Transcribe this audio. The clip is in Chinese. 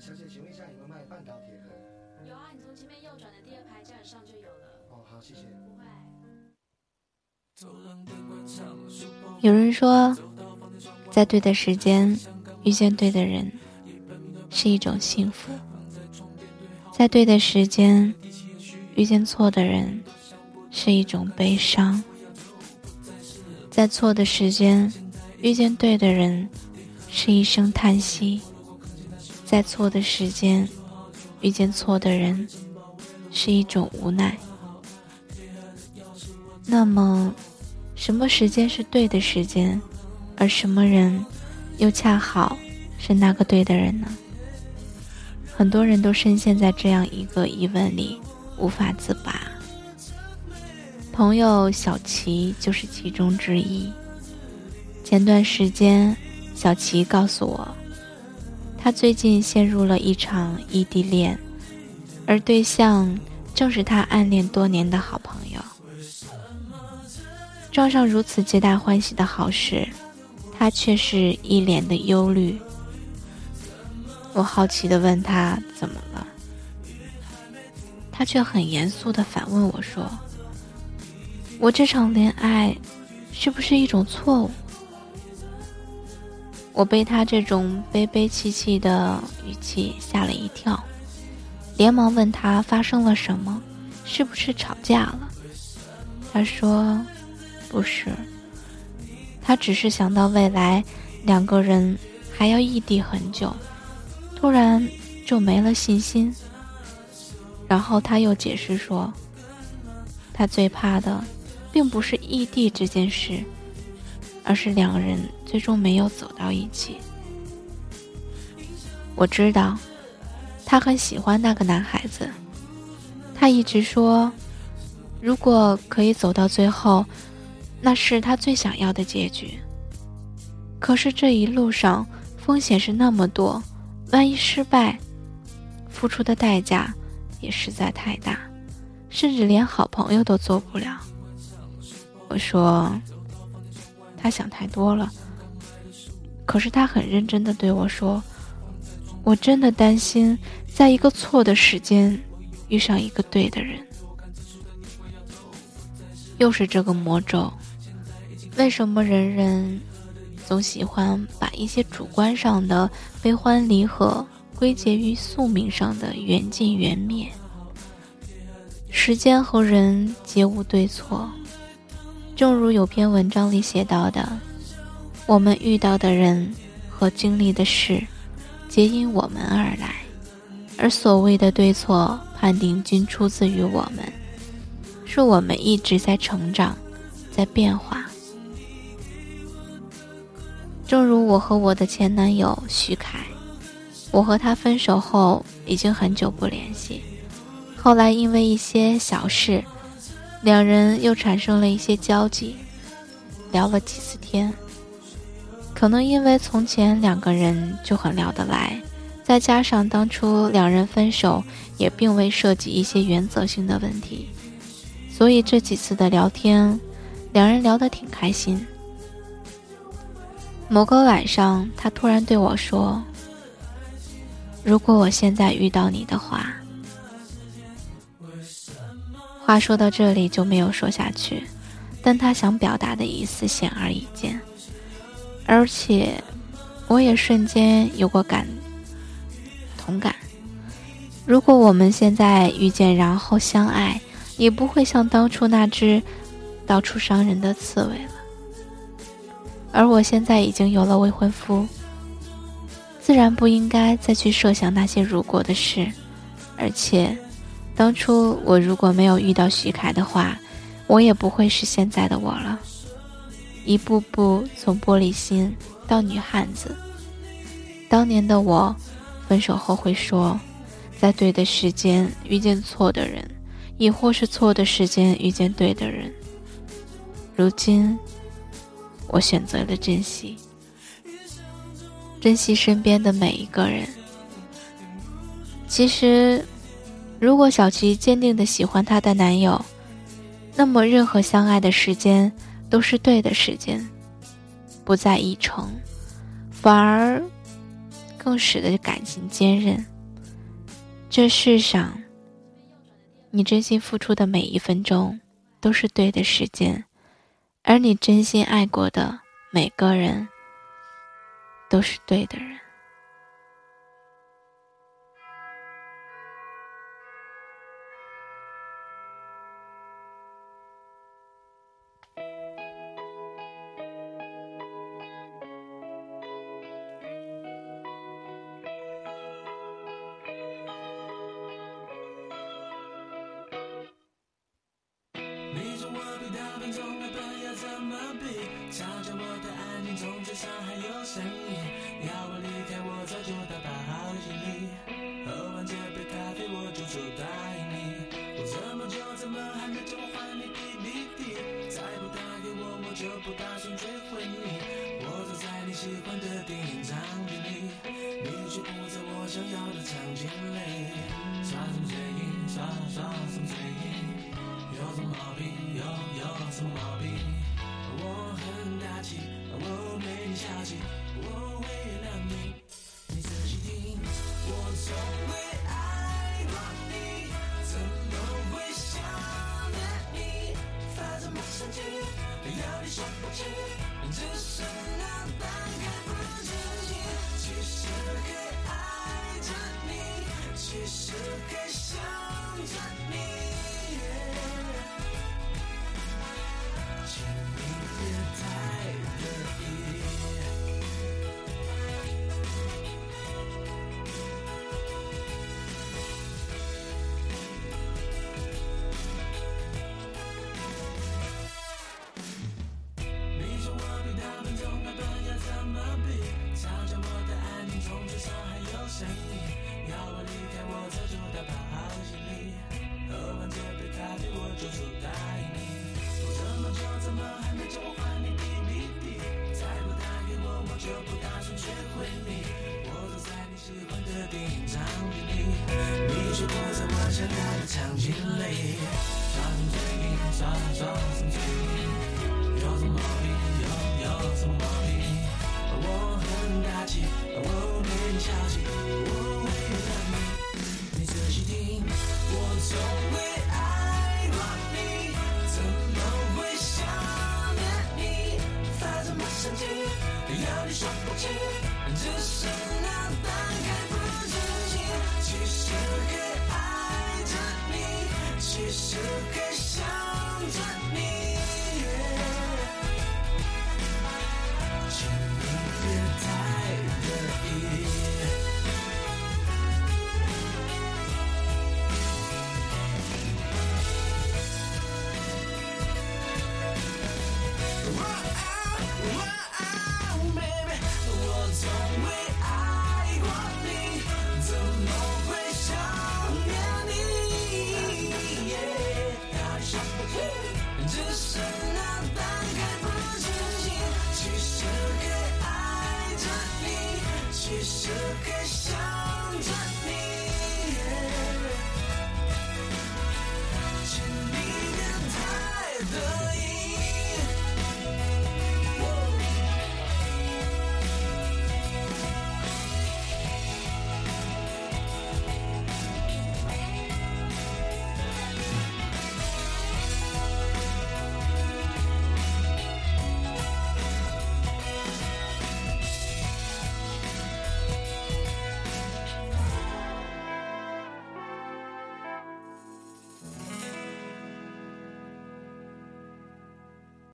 小姐，请问一下有没有卖半岛铁盒？有啊，你从前面右转的第二排架子上就有了。哦，好，谢谢。不会。有人说，在对的时间遇见对的人是一种幸福，在对的时间遇见错的人是一种悲伤，在错的时间遇见对的人是一声叹息，在错的时间遇见错的人是一种无奈。那么，什么时间是对的时间，而什么人又恰好是那个对的人呢？很多人都深陷在这样一个疑问里，无法自拔。朋友小齐就是其中之一。前段时间，小齐告诉我，他最近陷入了一场异地恋，而对象正是他暗恋多年的好朋友。撞上如此皆大欢喜的好事，他却是一脸的忧虑。我好奇地问他怎么了，他却很严肃地反问我说：“我这场恋爱是不是一种错误？”我被他这种悲悲戚戚的语气吓了一跳，连忙问他发生了什么，是不是吵架了？他说。不是，他只是想到未来两个人还要异地很久，突然就没了信心。然后他又解释说，他最怕的并不是异地这件事，而是两个人最终没有走到一起。我知道，他很喜欢那个男孩子，他一直说，如果可以走到最后。那是他最想要的结局。可是这一路上风险是那么多，万一失败，付出的代价也实在太大，甚至连好朋友都做不了。我说，他想太多了。可是他很认真的对我说：“我真的担心，在一个错的时间遇上一个对的人。”又是这个魔咒。为什么人人总喜欢把一些主观上的悲欢离合归结于宿命上的缘尽缘灭？时间和人皆无对错，正如有篇文章里写到的：“我们遇到的人和经历的事，皆因我们而来，而所谓的对错判定均出自于我们，是我们一直在成长，在变化。”正如我和我的前男友徐凯，我和他分手后已经很久不联系，后来因为一些小事，两人又产生了一些交集，聊了几次天。可能因为从前两个人就很聊得来，再加上当初两人分手也并未涉及一些原则性的问题，所以这几次的聊天，两人聊得挺开心。某个晚上，他突然对我说：“如果我现在遇到你的话。”话说到这里就没有说下去，但他想表达的意思显而易见，而且我也瞬间有过感同感。如果我们现在遇见，然后相爱，也不会像当初那只到处伤人的刺猬了。而我现在已经有了未婚夫，自然不应该再去设想那些如果的事。而且，当初我如果没有遇到徐凯的话，我也不会是现在的我了。一步步从玻璃心到女汉子。当年的我，分手后会说，在对的时间遇见错的人，亦或是错的时间遇见对的人。如今。我选择了珍惜，珍惜身边的每一个人。其实，如果小琪坚定的喜欢她的男友那么任何相爱的时间都是对的时间不在一成反而更使得感情坚韧。这世上你真心付出的每一分钟都是对的时间而你真心爱过的每个人都是对的人。想着我的安静，从嘴上还有声音。要我离开，我早就打包好行李。喝完这杯咖啡，我就走答应你。我这么久怎么还没偷换你的 DVD？再不打给我，我就不打算追回你。我坐在你喜欢的电影场景里，你却不在我想要的场景里。耍什么嘴硬？耍耍什么嘴硬？有什么毛病？有有什么毛病？我很大气，我没你小气，我会原谅你。你仔细听，我从未爱过你，怎么会想念你？发什么神经？要你说不清，只是那半开不清醒，其实还爱着你，其实还想着你。尴尬的场景里，耍嘴硬，耍耍耍嘴硬，有什么毛病？有有什么毛病？我很大气，我没小气，我会原谅你。你仔细听，我从未爱过你，怎么会想念你？发什么神经？要你说不清，只是那半开。sugar.